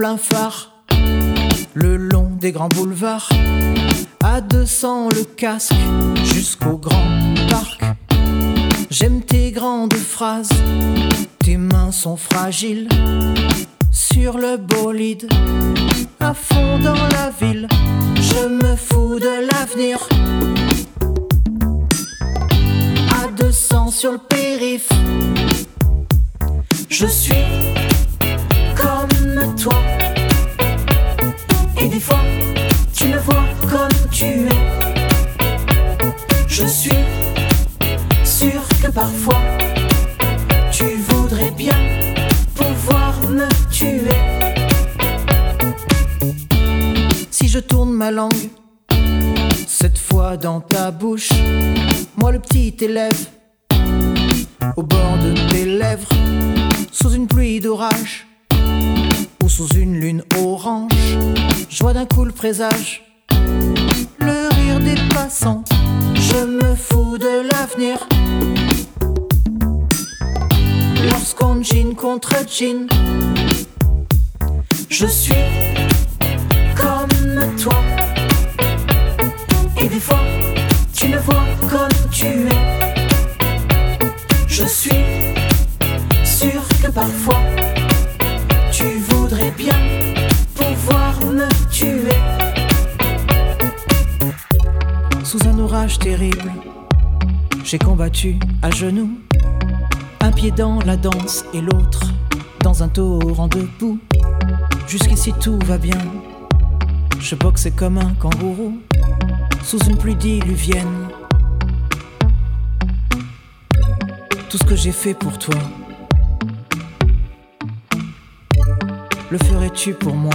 plein phare, le long des grands boulevards, à 200 le casque, jusqu'au grand parc. J'aime tes grandes phrases, tes mains sont fragiles, sur le bolide, à fond dans la ville, je me fous de l'avenir. À 200 sur le périph', je suis Et des fois, tu me vois comme tu es. Je suis sûr que parfois, tu voudrais bien pouvoir me tuer. Si je tourne ma langue, cette fois dans ta bouche, moi le petit élève, au bord de tes lèvres, sous une pluie d'orage sous une lune orange, je vois d'un coup le présage, le rire des passants, je me fous de l'avenir. Lorsqu'on jean contre jean, je suis comme toi. Et des fois, tu me vois comme tu es. Je suis sûr que parfois, Sous un orage terrible, j'ai combattu à genoux, un pied dans la danse et l'autre dans un torrent debout. Jusqu'ici tout va bien, je boxais comme un kangourou sous une pluie diluvienne. Tout ce que j'ai fait pour toi, le ferais-tu pour moi?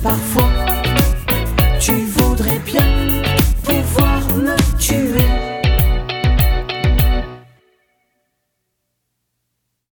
parfois